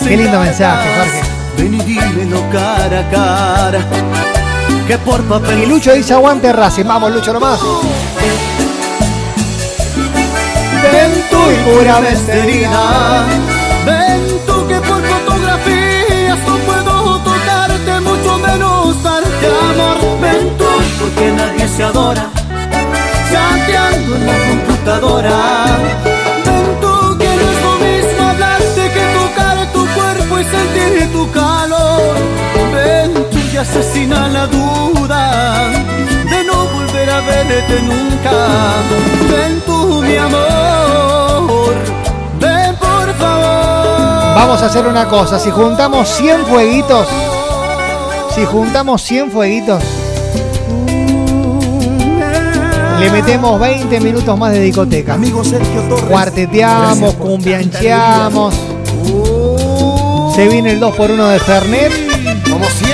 Qué lindo mensaje, Jorge. Ven y dímelo cara a cara. Que por papel Y Lucho dice aguante Racing. Vamos, Lucho, nomás. Ven tú y cúrame esta herida. Ven tú que por fotografías no puedo tocarte, mucho menos darte amor. Ven tú porque nadie se adora, chateando en la computadora. Asesina la duda de no volver a verte nunca. Ven tú, mi amor, ven por favor. Vamos a hacer una cosa. Si juntamos 100 fueguitos, si juntamos 100 fueguitos, le metemos 20 minutos más de discoteca. Amigo Sergio Torres. Cuarteteamos, cumbiancheamos. Se viene el 2x1 de Fernet.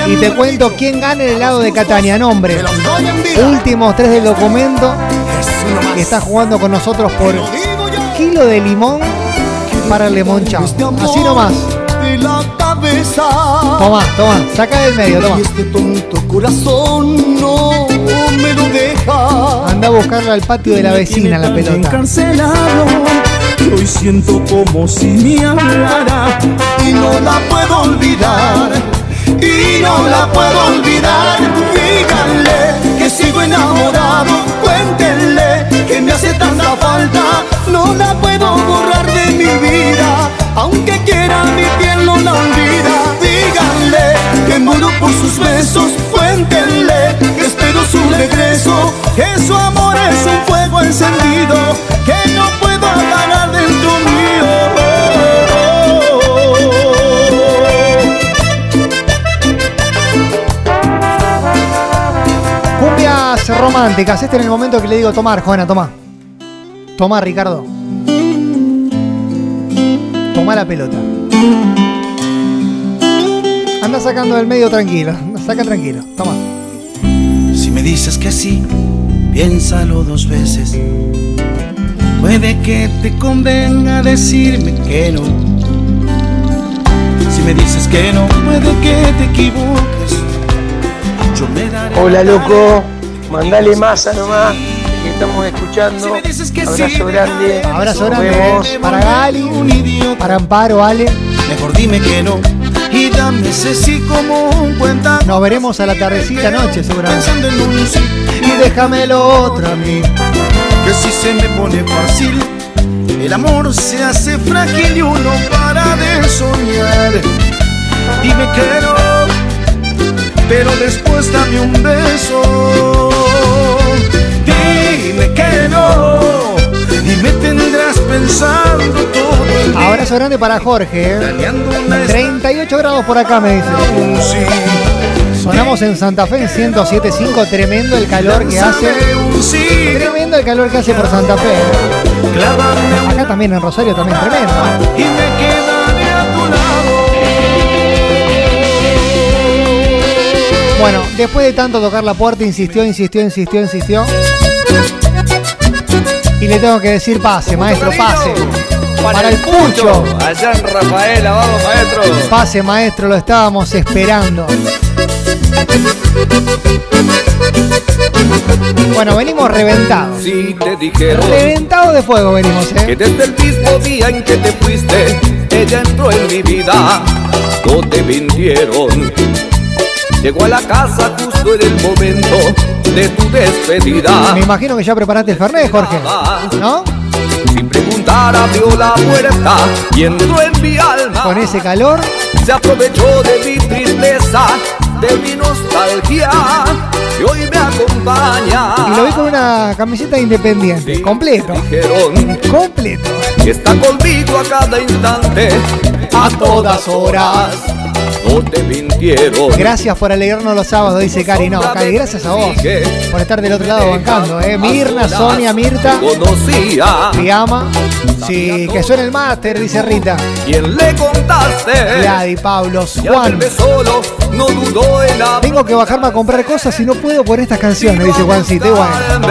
Y te cuento quién gana el helado de Catania. Nombre. Últimos tres del documento. Que está jugando con nosotros por kilo de limón para el limón chao. Así nomás. Toma, toma. Saca del medio, toma. Y este tonto corazón no me lo deja. Anda a buscarla al patio de la vecina la pelota. Y hoy siento como si me hablara y no la puedo olvidar. Y no la puedo olvidar. Díganle que sigo enamorado. Cuéntenle que me hace tanta falta. No la puedo borrar de mi vida. Aunque quiera mi piel no la olvida. Díganle que muero por sus besos. Cuéntenle que espero su regreso. Que su amor es un fuego encendido. Románticas. Este es el momento que le digo tomar, Juana, toma. Toma, Ricardo. Toma la pelota. Anda sacando del medio tranquilo. Saca tranquilo. Toma. Si me dices que sí, piénsalo dos veces. Puede que te convenga decirme que no. Si me dices que no, puede que te equivoques. Yo me daré Hola loco, mandale masa nomás, que estamos escuchando. Abrazo grande. Abrazo Nos grande vemos. eh, para Gali, para Amparo, Ale. Mejor dime que no y dame ese sí como un cuenta. Nos veremos a la tardecita noche, seguramente. Pensando en un sí Y déjamelo otra a mí. que si se me pone fácil, el amor se hace frágil y uno para de soñar. Dime que no, pero después dame un beso. Y me tendrás pensando todo el día. Abrazo grande para Jorge. eh. Planeando una 38 grados por acá, me dice. Sonamos en Santa Fe en 107.5. Tremendo el calor que hace. Tremendo el calor que hace por Santa Fe. eh. Acá también en Rosario también tremendo. y me quedaré a tu lado. Bueno, después de tanto tocar la puerta, insistió, insistió, insistió, insistió. Y le tengo que decir pase, maestro, pase. Para el pucho. Allá en Rafaela, vamos maestro. Pase, maestro, lo estábamos esperando. Bueno, venimos reventados. Si te dijeron Reventados de fuego venimos, que ¿eh? desde el mismo día en que te fuiste, ella entró en mi vida, no te mintieron. Llegó a la casa justo en el momento de tu despedida. Me imagino que ya preparaste el Fernet, Jorge. ¿No? Sin preguntar abrió la puerta y entró en mi alma. Con ese calor. Se aprovechó de mi tristeza, de mi nostalgia, y hoy me acompaña. Y lo vi con una camiseta independiente. Completo. Dijeron Completo. está conmigo a cada instante, a todas horas. No te mintieron. Gracias por alegrarnos los sábados, dice Cari. No, Cari, gracias a vos por estar del otro lado bancando, ¿eh? Mirna, Sonia, Mirta, Conocía te ama. Sí, que suene el máster, dice Rita. quien le contaste. Vladi, Pablo, Juan. solo, no dudó en. Tengo que bajarme a comprar cosas y no puedo por estas canciones, dice Juancito. Bueno,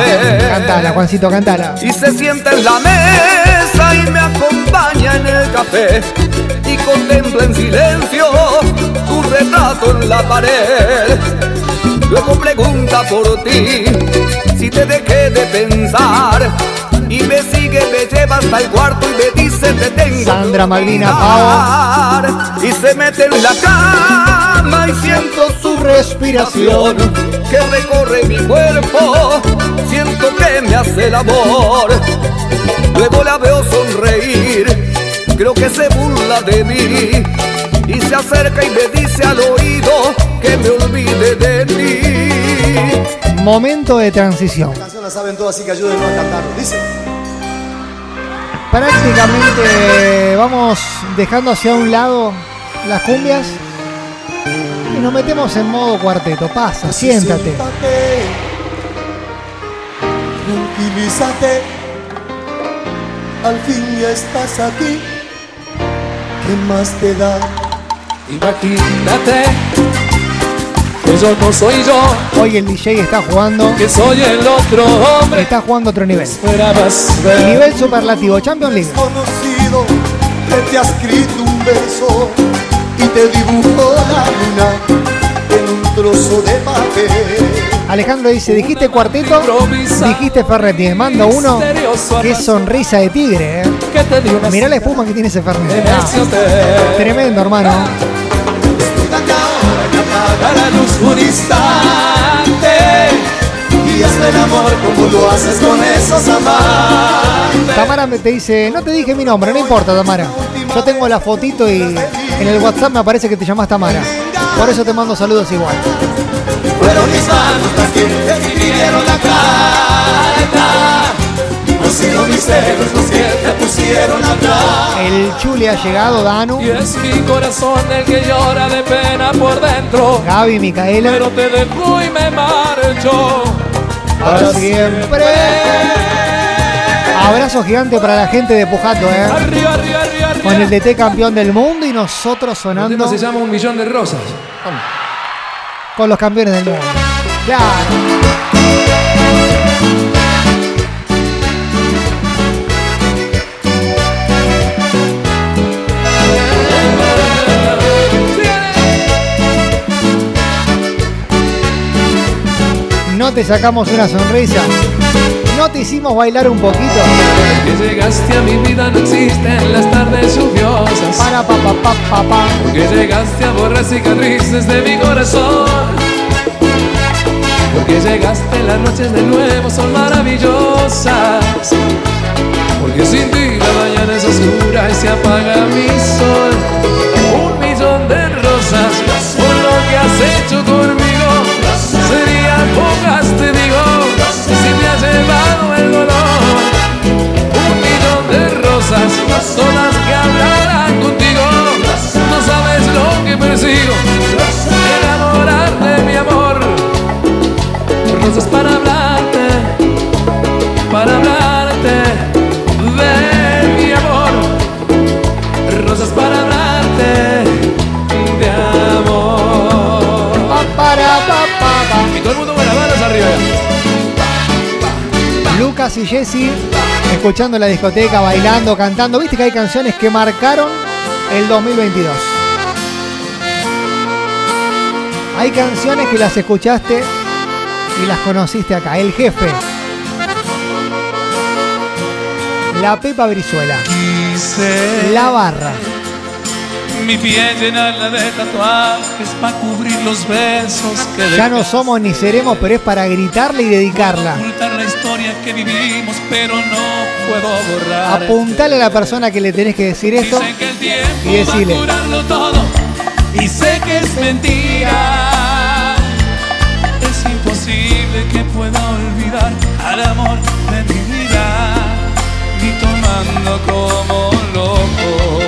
cantala, Juancito, cantala. Y se sienta en la mesa y me acompaña en el café contempla en silencio tu retrato en la pared. Luego pregunta por ti si te dejé de pensar y me sigue, me lleva hasta el cuarto y me dice te tengo. Sandra, Malvina, olvidar. Y se mete en la cama y siento su respiración que recorre mi cuerpo. Siento que me hace el amor. Luego la veo sonreír. Creo que se burla de mí. Y se acerca y me dice al oído que me olvide de ti. Momento de transición. canción la saben todos, así que ayúdennos a cantarlo. Dice. Prácticamente vamos dejando hacia un lado las cumbias y nos metemos en modo cuarteto. Pasa, siéntate. Tranquilízate. Al fin ya estás aquí. ¿Qué más te da? Imagínate que yo no soy yo, Hoy el DJ está jugando. que soy el otro hombre. Está jugando otro nivel. Esperabas ver. Nivel superlativo, Champions League. Conocido que te ha escrito un verso y te dibujó la luna en un trozo de papel. Alejandro dice, dijiste cuarteto, dijiste Ferretti. Mando uno. Qué sonrisa de tigre, eh. Que te di una Mirá la espuma que tiene ese Fernet. hotel. Tremendo, hermano. Apaga la luz un instante y hazme el amor como lo haces con esos amantes. Tamara me te dice, no te dije mi nombre, no importa, Tamara. Yo tengo la fotito y en el WhatsApp me aparece que te llamas Tamara. Por eso te mando saludos igual. Fueron mis manos las que escribieron la carta. Los que te pusieron a hablar. El Chuli ha llegado, Danu, Y es mi corazón el que llora de pena por dentro. Gaby, Micaela. Pero te dejo y me marcho. Para siempre. Abrazo gigante para la gente de Pujato, eh. Arriba, arriba, arriba, arriba. Con el DT campeón del mundo y nosotros El sonando tema se llama Un Millón de Rosas. Con los campeones del mundo. Claro. No te sacamos una sonrisa. No te hicimos bailar un poquito. Que llegaste a mi vida no existen las tardes lluviosas. Para pa pa pa pa pa. Porque llegaste a borrar cicatrices de mi corazón. Porque llegaste las noches de nuevo son maravillosas. Porque sin ti la mañana es oscura y se apaga mi sol. Lucas y Jesse escuchando la discoteca, bailando, cantando. Viste que hay canciones que marcaron el 2022. Hay canciones que las escuchaste y las conociste acá. El jefe. La Pepa Brizuela. La barra. Mi piel llenarla de tatuajes para cubrir los besos que Ya no somos ni seremos, pero es para gritarle y dedicarla. Historia que vivimos, pero no puedo borrar. Apuntale a la persona que le tenés que decir esto Dicen que el tiempo y decirle. va a curarlo todo y sé que es mentira. Es imposible que pueda olvidar al amor de mi vida, ni tomando como loco,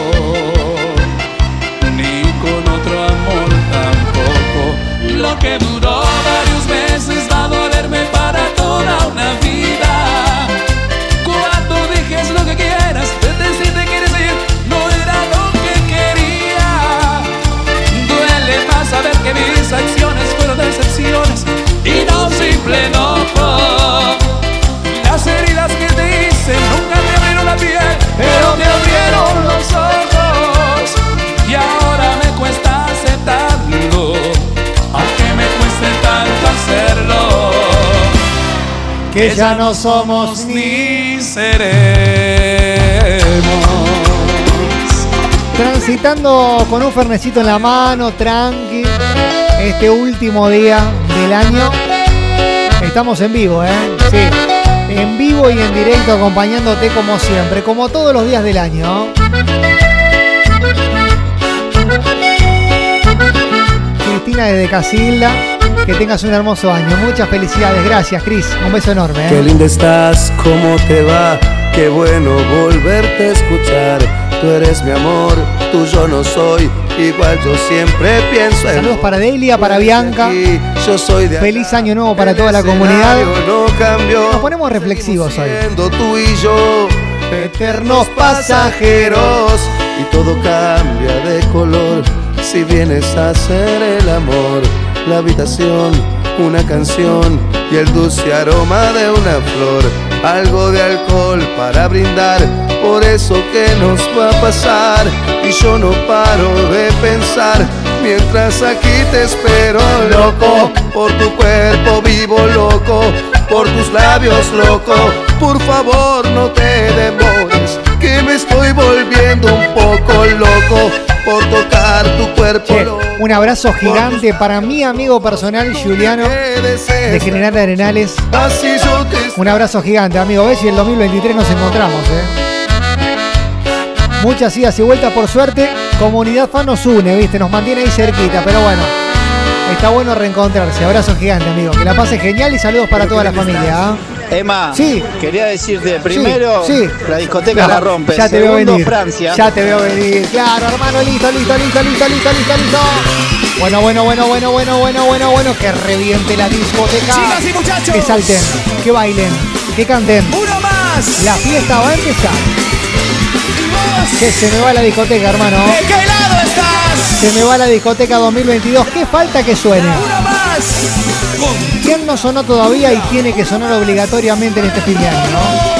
Que ya no somos ni seremos. Transitando con un fernecito en la mano, tranqui. Este último día del año. Estamos en vivo, ¿eh? Sí. En vivo y en directo acompañándote como siempre, como todos los días del año. Cristina desde Casilda, que tengas un hermoso año. Muchas felicidades, gracias Cris. Un beso enorme. ¿eh? Qué linda estás, cómo te va, qué bueno volverte a escuchar. Tú eres mi amor, tú yo no soy, igual yo siempre pienso en Saludos para Delia, para Bianca. Yo soy de Feliz año nuevo para toda la comunidad. no cambió, Nos ponemos reflexivos hoy. tú y yo eternos pasajeros y todo cambia de color si vienes a hacer el amor la habitación una canción y el dulce aroma de una flor. Algo de alcohol para brindar por eso que nos va a pasar. Y yo no paro de pensar mientras aquí te espero loco. Por tu cuerpo vivo loco. Por tus labios loco. Por favor no te demores que me estoy volviendo un poco loco por tocar tu cuerpo Che, un abrazo gigante para mi amigo personal Juliano de General de Arenales. Un abrazo gigante, amigo. Ves si el 2023 nos encontramos, ¿eh? Muchas idas y vueltas, por suerte. Comunidad fan nos une, ¿viste? Nos mantiene ahí cerquita, pero bueno. Está bueno reencontrarse. Abrazo gigante, amigo. Que la pase genial y saludos para toda la familia. ¿ah? Emma, Sí. quería decirte, primero, sí. la discoteca No, la rompe. Ya te veo Segundo, venir. Francia. Ya te veo venir. Claro, hermano, listo, listo, listo, listo, listo, listo, listo. Bueno, bueno, bueno, bueno, bueno, bueno, bueno, bueno. Que reviente la discoteca. Chicas y muchachos. Que salten, que bailen, que canten. Uno más. La fiesta va a empezar. Que se me va la discoteca, hermano. ¿De qué lado estás? Se me va la discoteca 2022. ¿Qué falta que suene? Uno más. ¿Quién no sonó todavía y tiene que sonar obligatoriamente en este fin de año? ¿no?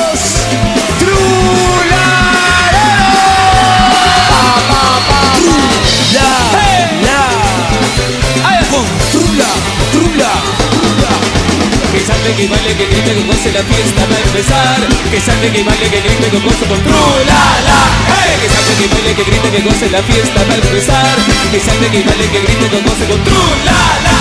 Que salte, que baile, que grite, que goce la fiesta va a empezar. Que salte, que baile, que grite, que goce con tru, la. Hey, que salte, que baile, que grite, que goce la fiesta va a empezar. Que salte, que baile, que grite, que goce con tru, la,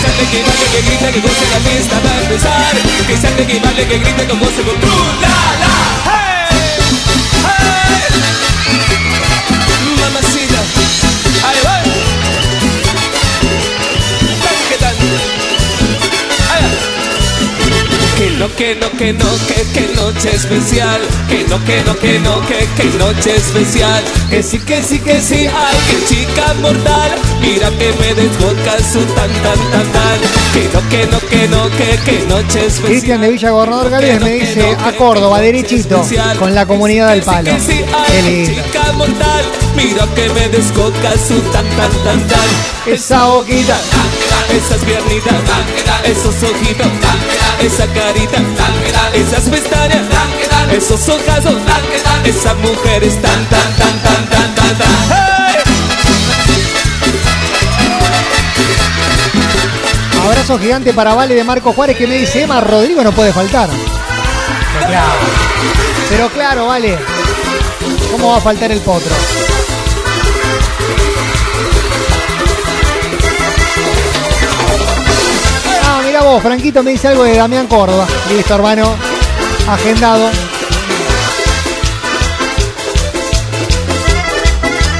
salte, que baile, que grite, que goce la fiesta va a empezar. Que salte, que baile, que grite, que goce con tru, la, la. Hey. Hey. No, que no, que no, que, que noche especial. Que no, que no, que no, que, que noche especial. Que sí, que sí, que sí, ay, que chica mortal. Mira que me desboca su tan, tan, tan, tan. Que no, que no, que no, que, que noche especial. Cristian de Villa Gobernador Gálvez me dice a Córdoba, derechito, con la comunidad del palo. Chica mortal. Mira que me descoca su tan, tan, tan, tan. Esa boquita. Esas piernitas, esos ojitos, esa carita, esas pestañas, esos ojazos, esas mujeres tan, tan, tan, tan, tan, tan, tan. ¡Hey! Abrazo gigante para Vale de Marco Juárez que me dice, Emma Rodrigo no puede faltar. Pero claro, pero claro, Vale. ¿Cómo va a faltar el potro? Vos, Franquito me dice algo de Damián Córdoba. Listo, hermano. Agendado.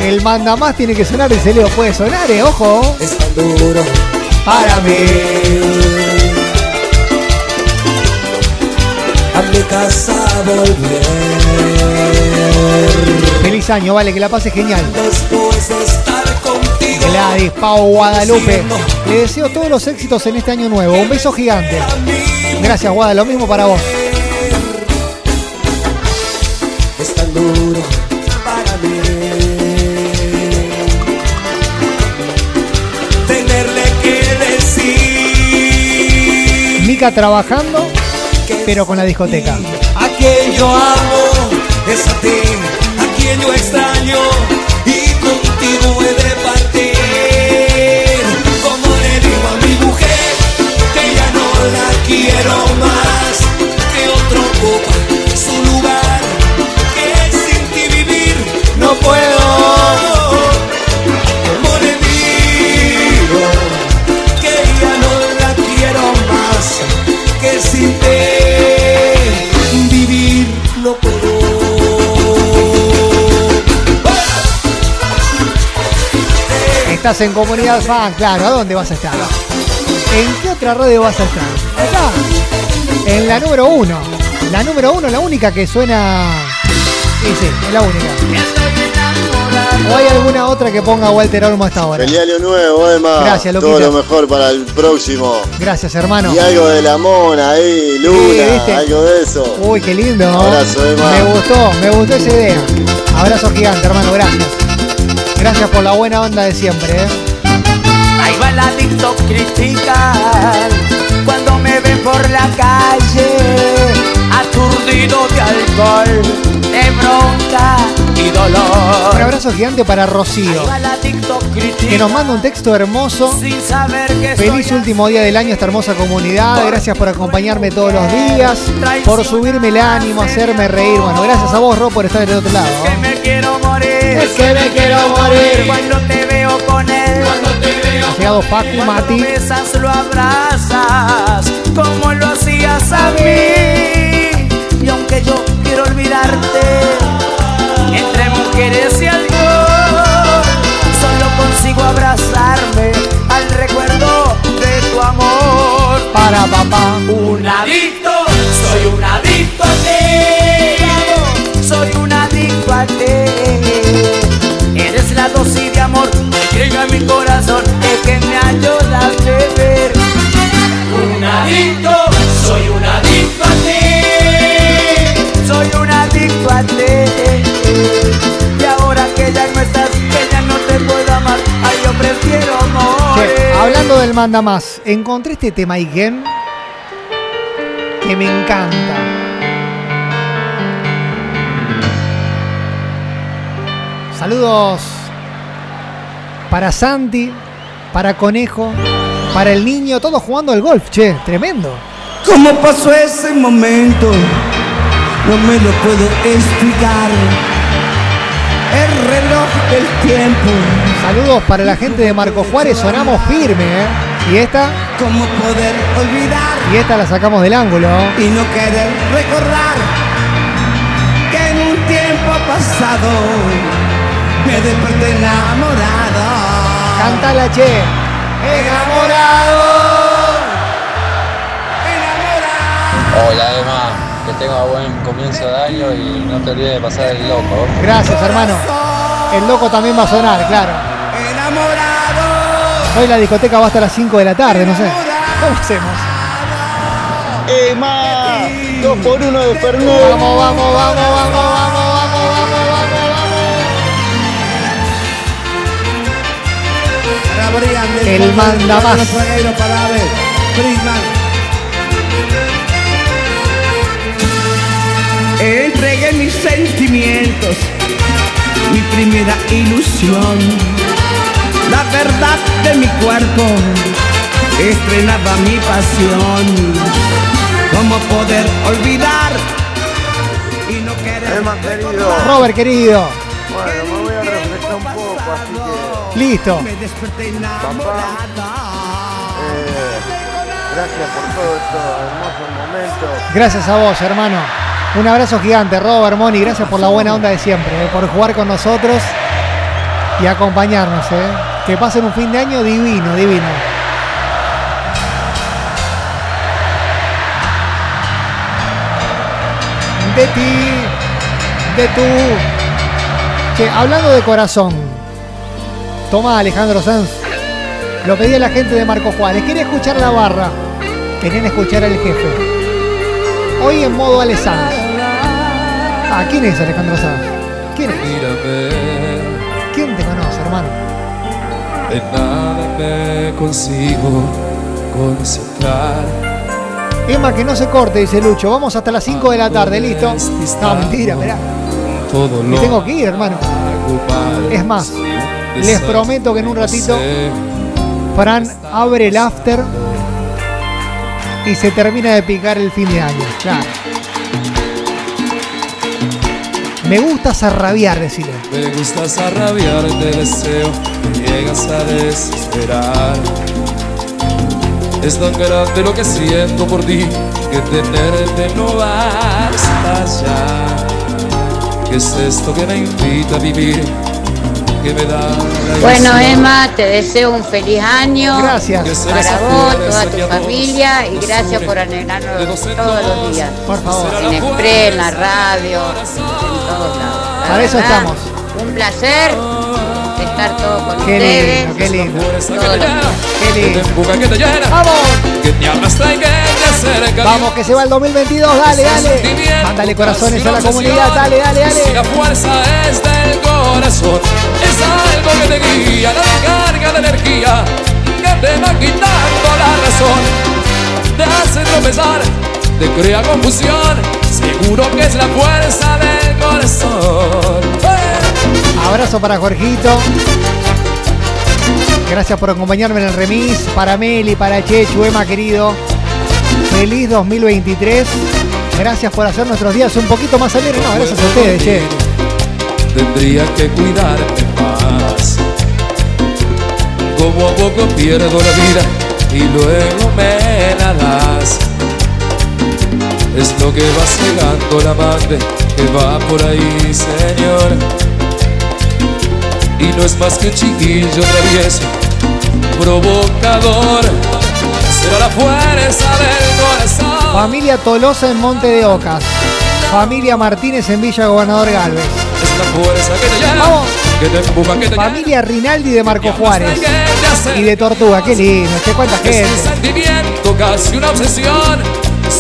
El manda más tiene que sonar, ese Leo puede sonar, eh, ojo. Es tan duro para mí. A mi casa volver. Feliz año, vale, que la pase genial. Después de. Gladys, Pau, Guadalupe. Le deseo todos los éxitos en este año nuevo. Un beso gigante. Gracias, Guada. Lo mismo para vos. Es tan duro para mí. Tenerle que decir Mica trabajando, pero con la discoteca. a quien yo amo es a ti, a quien yo extraño y contigo he de quiero más, que otro ocupa su lugar, que sin ti vivir no puedo. Como le digo que ya no la quiero más, que sin ti vivir no puedo. Estás en comunidad fan, claro. ¿A dónde vas a estar? ¿En qué otra radio vas a estar? En la número uno. La número uno, la única que suena. Sí, sí, es la única. ¿O hay alguna otra que ponga Walter Olmo hasta ahora? Feliz año nuevo, Emma. Gracias, Todo loquito. lo mejor para el próximo. Gracias, hermano. Y algo de la mona ahí, Luna, algo de eso. Uy, qué lindo. Abrazo, Emma. Me gustó, me gustó esa idea. Abrazo gigante, hermano, gracias. Gracias por la buena onda de siempre, ¿eh? Ahí va la TikTok por la calle, aturdido de alcohol, de bronca y dolor. Un abrazo gigante para Rocío, que nos manda un texto hermoso. sin saber que Feliz último día del año, esta hermosa comunidad. Gracias por acompañarme todos los días, por subirme el ánimo, hacerme reír. Bueno, gracias a vos, Ro, por estar del otro lado. que me quiero morir. Es que me quiero morir. Cuando te veo con él. Cuando te veo Ha llegado Facu Cuando Mati. besas, lo abrazas, como lo hacías a mí. Y aunque yo quiero olvidarte, entre mujeres y alcohol, solo consigo abrazarme al recuerdo de tu amor. Para papá. Un adicto, soy un adicto a ti. Soy un adicto a ti. Eres la dosis de amor que llega a mi corazón y que me ayuda a beber. Adicto, soy un adicto a ti. Soy un adicto a ti. Y ahora que ya no estás, que ya no te puedo amar, ay, yo prefiero morir. Che, hablando del manda más, encontré este tema Iken que me encanta. Saludos para Santi, para Conejo, para el niño, todos jugando al golf, che, tremendo. ¿Cómo pasó ese momento? No me lo puedo explicar. El reloj del tiempo. Saludos para la gente de Marco Juárez, sonamos firme, ¿eh? Y esta, ¿Cómo poder olvidar y esta la sacamos del ángulo. y no querer recordar que en un tiempo pasado me desperté enamorado? Cántala, che. Enamorado. Hola Emma, que tenga buen comienzo de año y no te olvides de pasar el loco. Gracias, hermano. El loco también va a sonar, claro. Hoy la discoteca va hasta las 5 de la tarde, no sé. ¿Cómo hacemos? ¡Emma! Dos por uno de Fernet. Vamos, vamos, vamos, vamos, vamos, vamos, Del El manda más. Para. Friedman. Entregué mis sentimientos, mi primera ilusión, la verdad de mi cuerpo, estrenaba mi pasión. ¿Cómo poder olvidar y no querer. Robert, querido. Listo. Me desperté Papá, eh, gracias por todos estos hermosos momentos. Gracias a vos, hermano. Un abrazo gigante, Robert Moni. Gracias por la buena onda de siempre, eh, por jugar con nosotros y acompañarnos. eh. Que pasen un fin de año divino, divino. De ti, de tú. Che, hablando de corazón. Toma, Alejandro Sanz. Lo pedía la gente de Marco Juárez. Quería escuchar la barra. Querían escuchar al jefe. Hoy en modo Ale Sanz. Ah, ¿quién es Alejandro Sanz? ¿Quién es? ¿Quién te conoce, hermano? de nada me consigo concentrar. Emma, que no se corte, dice Lucho. Vamos hasta las 5 de la tarde, ¿listo? No, mentira, mirá. Todo Me tengo que ir, hermano. Es más, les prometo que en un ratito Fran abre el after y se termina de picar el fin de año. Claro. Me gusta zarrabiar, decirle. Me gustas a rabiar, te deseo, me llegas a desesperar. Es tan grande lo que siento por ti, que tenerte no basta ya. ¿Qué es esto que me invita a vivir? Que me da Bueno? Emma, te deseo un feliz año. Gracias. Para vos, toda tu familia y gracias por alegrarnos todos los días. Por favor. En Express, en la radio, en todos lados. La Para eso estamos. Un placer estar todo con Qué ustedes. lindo, qué lindo. todos los días. Qué Que te lindo. empuja, que te llena, ¡Vamos! que te arrastra y que Vamos, que se va el 2022. Dale, dale. Mándale corazones a la comunidad. Dale, dale, Si la dale. fuerza es del corazón, es algo que te guía, la carga de energía, que te va quitando la razón, te hace tropezar, te crea confusión, seguro que es la fuerza del corazón. ¡Eh! Abrazo para Jorgito. Gracias por acompañarme en el remis. Para Meli, para Chechu, Emma querido. Feliz 2023. Gracias por hacer nuestros días un poquito más alegres. No, gracias a ustedes, che. Tendría que cuidarte más. Como a poco pierdo la vida y luego me la das. Es lo que va cegando la madre que va por ahí, Señor. Y no es más que chiquillo travieso, provocador. Será la fuerza del corazón. Familia Tolosa en Monte de Ocas. Familia Martínez en Villa Gobernador Galvez. Es la fuerza que te llama, Vamos. que te empuja, que te Familia Rinaldi de Marco Juárez. Y de Tortuga. Qué lindo. Che, cuánta Es un gente. sentimiento, casi una obsesión.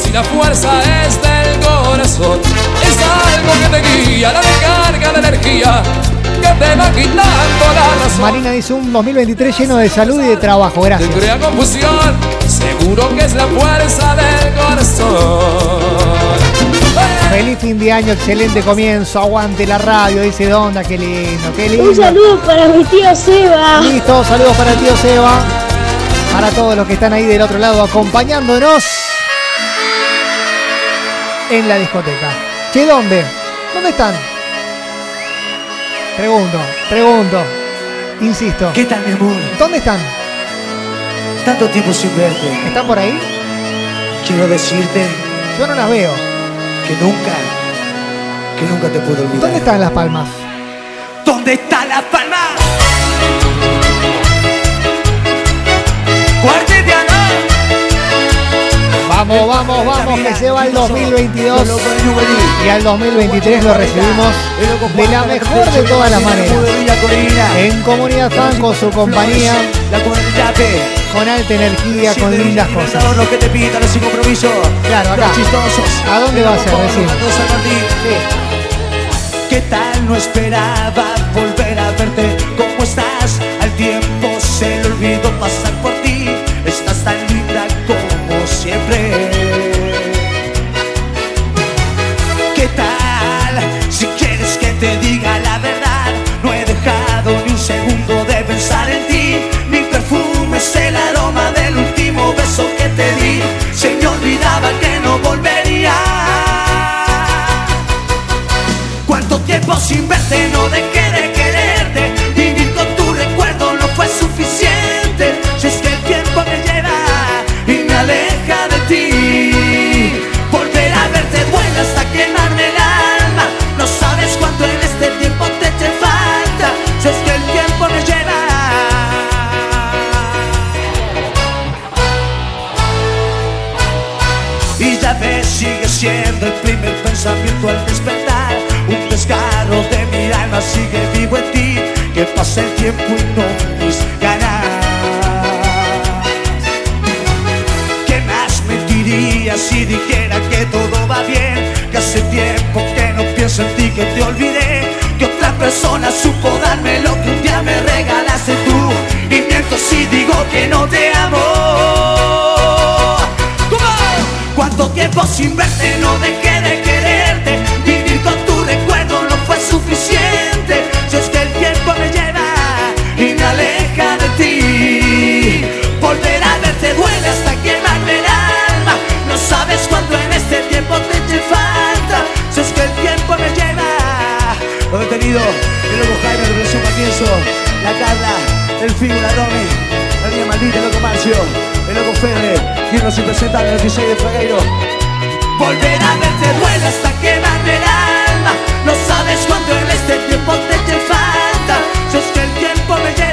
Si la fuerza es del corazón, es algo que te guía, la descarga de energía, que te va quitando la razón. Marina dice un 2023 lleno de salud y de trabajo. Te Gracias. crea confusión, seguro que es la fuerza del corazón. Feliz fin de año, excelente comienzo. Aguante la radio, dice Donda. Qué lindo, qué lindo. Un saludo para mi tío Seba. Listo, saludos para el tío Seba. Para todos los que están ahí del otro lado acompañándonos en la discoteca. Che, ¿dónde? ¿Dónde están? Pregunto, pregunto. Insisto. ¿Qué tal, mi amor? ¿Dónde están? Tanto tiempo sin verte. ¿Están por ahí? Quiero decirte Yo no las veo. que nunca, que nunca te puedo olvidar. ¿Dónde están las palmas? ¿Dónde está la palma? Vamos, vamos, vamos, que se va el 2022 y al 2023 lo recibimos de la mejor de todas las maneras. En Comunidad Fan con su compañía, con alta energía, con lindas cosas. Claro, acá. ¿A dónde va a ser? Martín. ¿Qué tal? No esperaba volver a verte. ¿Cómo estás? Al tiempo se le olvidó pasar por pasa La Carla, el Figu, la Romy, la niña maldita, el loco Marcio, el loco Fede, y los impresentables, los DJ de Fragueiro. Volverán el te duele hasta quemar el alma, no sabes cuánto en este tiempo te, te falta, yo es que el tiempo me lleva.